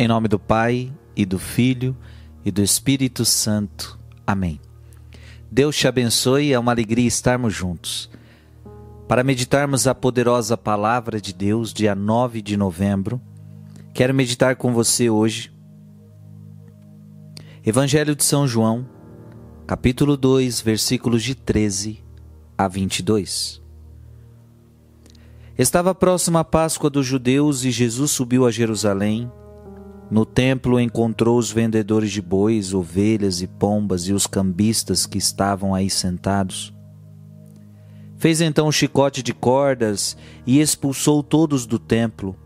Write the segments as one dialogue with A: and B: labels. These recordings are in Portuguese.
A: Em nome do Pai e do Filho e do Espírito Santo. Amém. Deus te abençoe, é uma alegria estarmos juntos. Para meditarmos a poderosa palavra de Deus, dia 9 de novembro, quero meditar com você hoje. Evangelho de São João, capítulo 2, versículos de 13 a 22. Estava próxima a Páscoa dos judeus e Jesus subiu a Jerusalém no templo encontrou os vendedores de bois, ovelhas e pombas e os cambistas que estavam aí sentados. Fez então um chicote de cordas e expulsou todos do templo,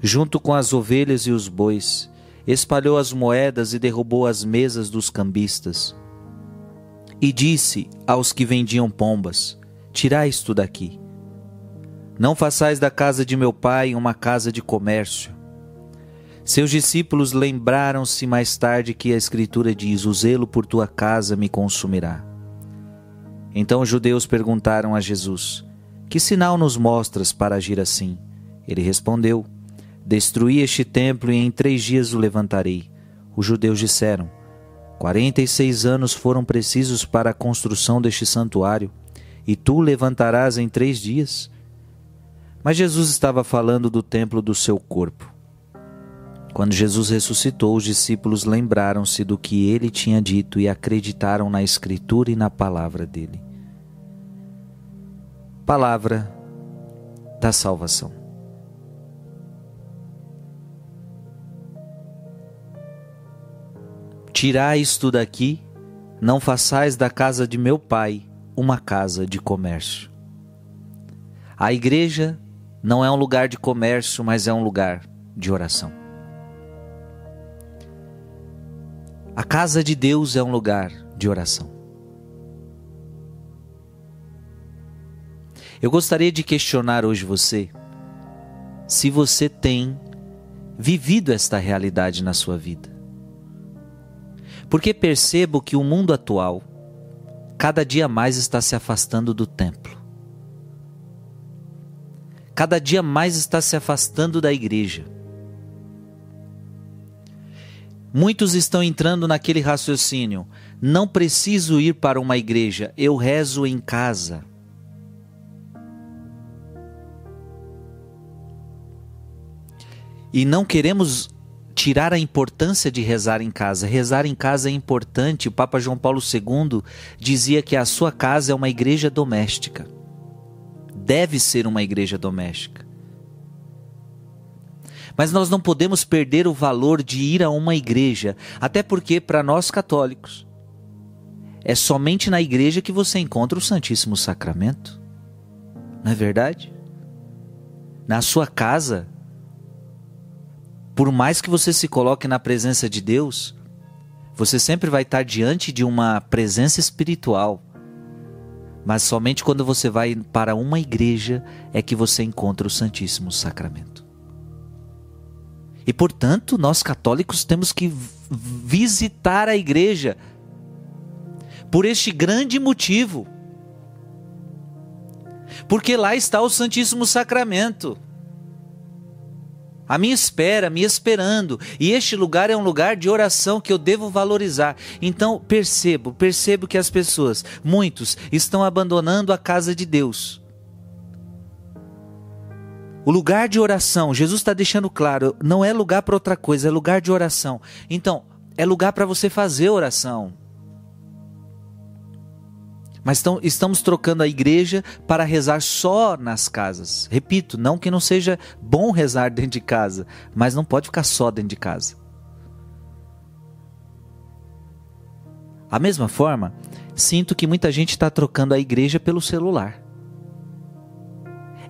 A: junto com as ovelhas e os bois. Espalhou as moedas e derrubou as mesas dos cambistas. E disse aos que vendiam pombas: Tirai isto daqui. Não façais da casa de meu pai uma casa de comércio. Seus discípulos lembraram-se mais tarde que a Escritura diz: O zelo por tua casa me consumirá. Então os judeus perguntaram a Jesus: Que sinal nos mostras para agir assim? Ele respondeu: Destruí este templo e em três dias o levantarei. Os judeus disseram: Quarenta e seis anos foram precisos para a construção deste santuário, e tu o levantarás em três dias? Mas Jesus estava falando do templo do seu corpo. Quando Jesus ressuscitou, os discípulos lembraram-se do que ele tinha dito e acreditaram na Escritura e na palavra dele. Palavra da salvação. Tirai isto daqui, não façais da casa de meu pai uma casa de comércio. A igreja não é um lugar de comércio, mas é um lugar de oração. A casa de Deus é um lugar de oração. Eu gostaria de questionar hoje você se você tem vivido esta realidade na sua vida. Porque percebo que o mundo atual cada dia mais está se afastando do templo. Cada dia mais está se afastando da igreja. Muitos estão entrando naquele raciocínio: não preciso ir para uma igreja, eu rezo em casa. E não queremos tirar a importância de rezar em casa. Rezar em casa é importante. O Papa João Paulo II dizia que a sua casa é uma igreja doméstica. Deve ser uma igreja doméstica. Mas nós não podemos perder o valor de ir a uma igreja, até porque, para nós católicos, é somente na igreja que você encontra o Santíssimo Sacramento. Não é verdade? Na sua casa, por mais que você se coloque na presença de Deus, você sempre vai estar diante de uma presença espiritual. Mas somente quando você vai para uma igreja é que você encontra o Santíssimo Sacramento. E portanto, nós católicos temos que visitar a igreja por este grande motivo. Porque lá está o Santíssimo Sacramento. A minha espera, me esperando. E este lugar é um lugar de oração que eu devo valorizar. Então, percebo, percebo que as pessoas, muitos, estão abandonando a casa de Deus o lugar de oração, Jesus está deixando claro, não é lugar para outra coisa, é lugar de oração. Então, é lugar para você fazer oração. Mas estamos trocando a igreja para rezar só nas casas. Repito, não que não seja bom rezar dentro de casa, mas não pode ficar só dentro de casa. A mesma forma, sinto que muita gente está trocando a igreja pelo celular.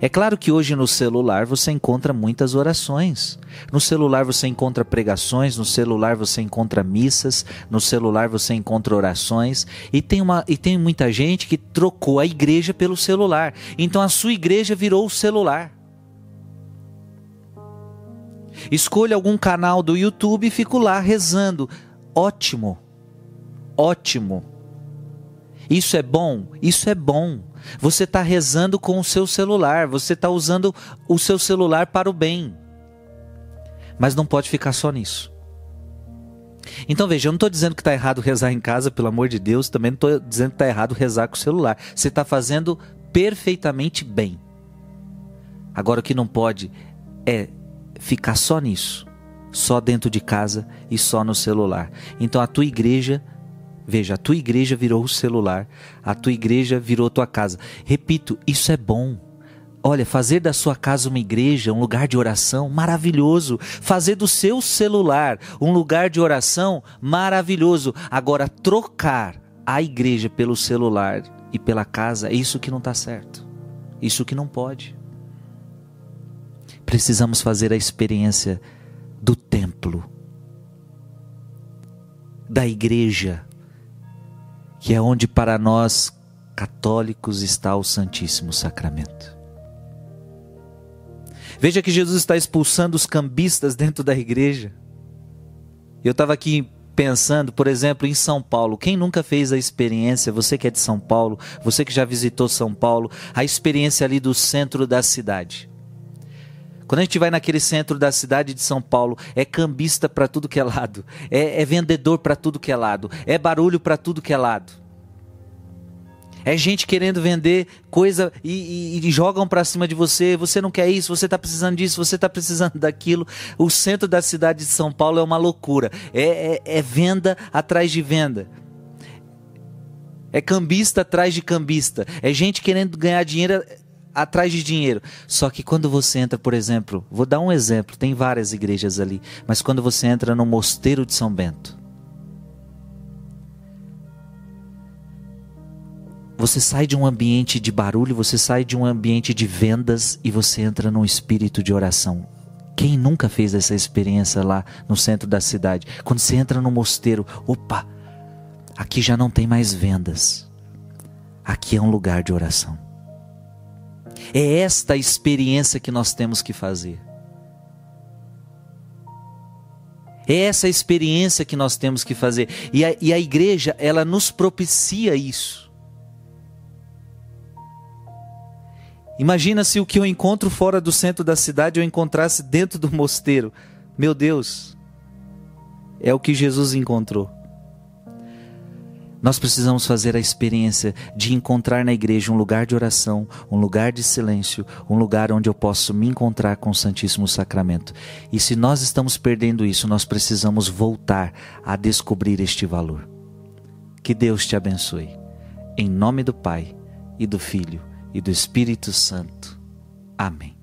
A: É claro que hoje no celular você encontra muitas orações. No celular você encontra pregações, no celular você encontra missas, no celular você encontra orações. E tem, uma, e tem muita gente que trocou a igreja pelo celular. Então a sua igreja virou o celular. Escolha algum canal do YouTube e fico lá rezando. Ótimo. Ótimo. Isso é bom? Isso é bom. Você está rezando com o seu celular, você está usando o seu celular para o bem. Mas não pode ficar só nisso. Então veja, eu não estou dizendo que está errado rezar em casa, pelo amor de Deus, também não estou dizendo que está errado rezar com o celular. Você está fazendo perfeitamente bem. Agora o que não pode é ficar só nisso, só dentro de casa e só no celular. Então a tua igreja, veja, a tua igreja virou o celular, a tua igreja virou tua casa. Repito, isso é bom. Olha, fazer da sua casa uma igreja, um lugar de oração, maravilhoso. Fazer do seu celular um lugar de oração, maravilhoso. Agora, trocar a igreja pelo celular e pela casa, é isso que não está certo. Isso que não pode. Precisamos fazer a experiência do templo, da igreja, que é onde para nós católicos está o Santíssimo Sacramento. Veja que Jesus está expulsando os cambistas dentro da igreja. Eu estava aqui pensando, por exemplo, em São Paulo. Quem nunca fez a experiência, você que é de São Paulo, você que já visitou São Paulo, a experiência ali do centro da cidade. Quando a gente vai naquele centro da cidade de São Paulo, é cambista para tudo que é lado, é, é vendedor para tudo que é lado, é barulho para tudo que é lado. É gente querendo vender coisa e, e, e jogam para cima de você. Você não quer isso, você está precisando disso, você está precisando daquilo. O centro da cidade de São Paulo é uma loucura. É, é, é venda atrás de venda. É cambista atrás de cambista. É gente querendo ganhar dinheiro atrás de dinheiro. Só que quando você entra, por exemplo, vou dar um exemplo, tem várias igrejas ali, mas quando você entra no mosteiro de São Bento, Você sai de um ambiente de barulho, você sai de um ambiente de vendas e você entra num espírito de oração. Quem nunca fez essa experiência lá no centro da cidade? Quando você entra no mosteiro, opa, aqui já não tem mais vendas. Aqui é um lugar de oração. É esta experiência que nós temos que fazer. É essa experiência que nós temos que fazer. E a, e a igreja, ela nos propicia isso. Imagina se o que eu encontro fora do centro da cidade eu encontrasse dentro do mosteiro. Meu Deus, é o que Jesus encontrou. Nós precisamos fazer a experiência de encontrar na igreja um lugar de oração, um lugar de silêncio, um lugar onde eu posso me encontrar com o Santíssimo Sacramento. E se nós estamos perdendo isso, nós precisamos voltar a descobrir este valor. Que Deus te abençoe. Em nome do Pai e do Filho e do Espírito Santo. Amém.